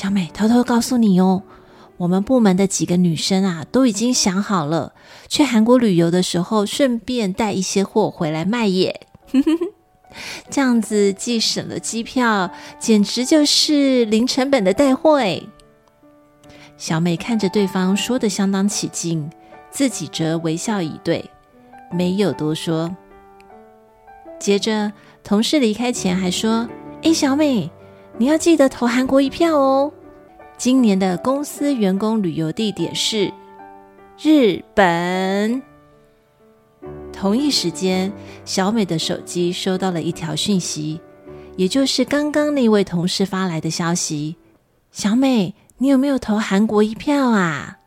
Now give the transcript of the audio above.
小美，偷偷告诉你哦，我们部门的几个女生啊，都已经想好了，去韩国旅游的时候，顺便带一些货回来卖耶。这样子既省了机票，简直就是零成本的带货诶。小美看着对方说的相当起劲，自己则微笑以对，没有多说。接着，同事离开前还说：“诶，小美，你要记得投韩国一票哦。今年的公司员工旅游地点是日本。”同一时间，小美的手机收到了一条讯息，也就是刚刚那位同事发来的消息：“小美，你有没有投韩国一票啊？”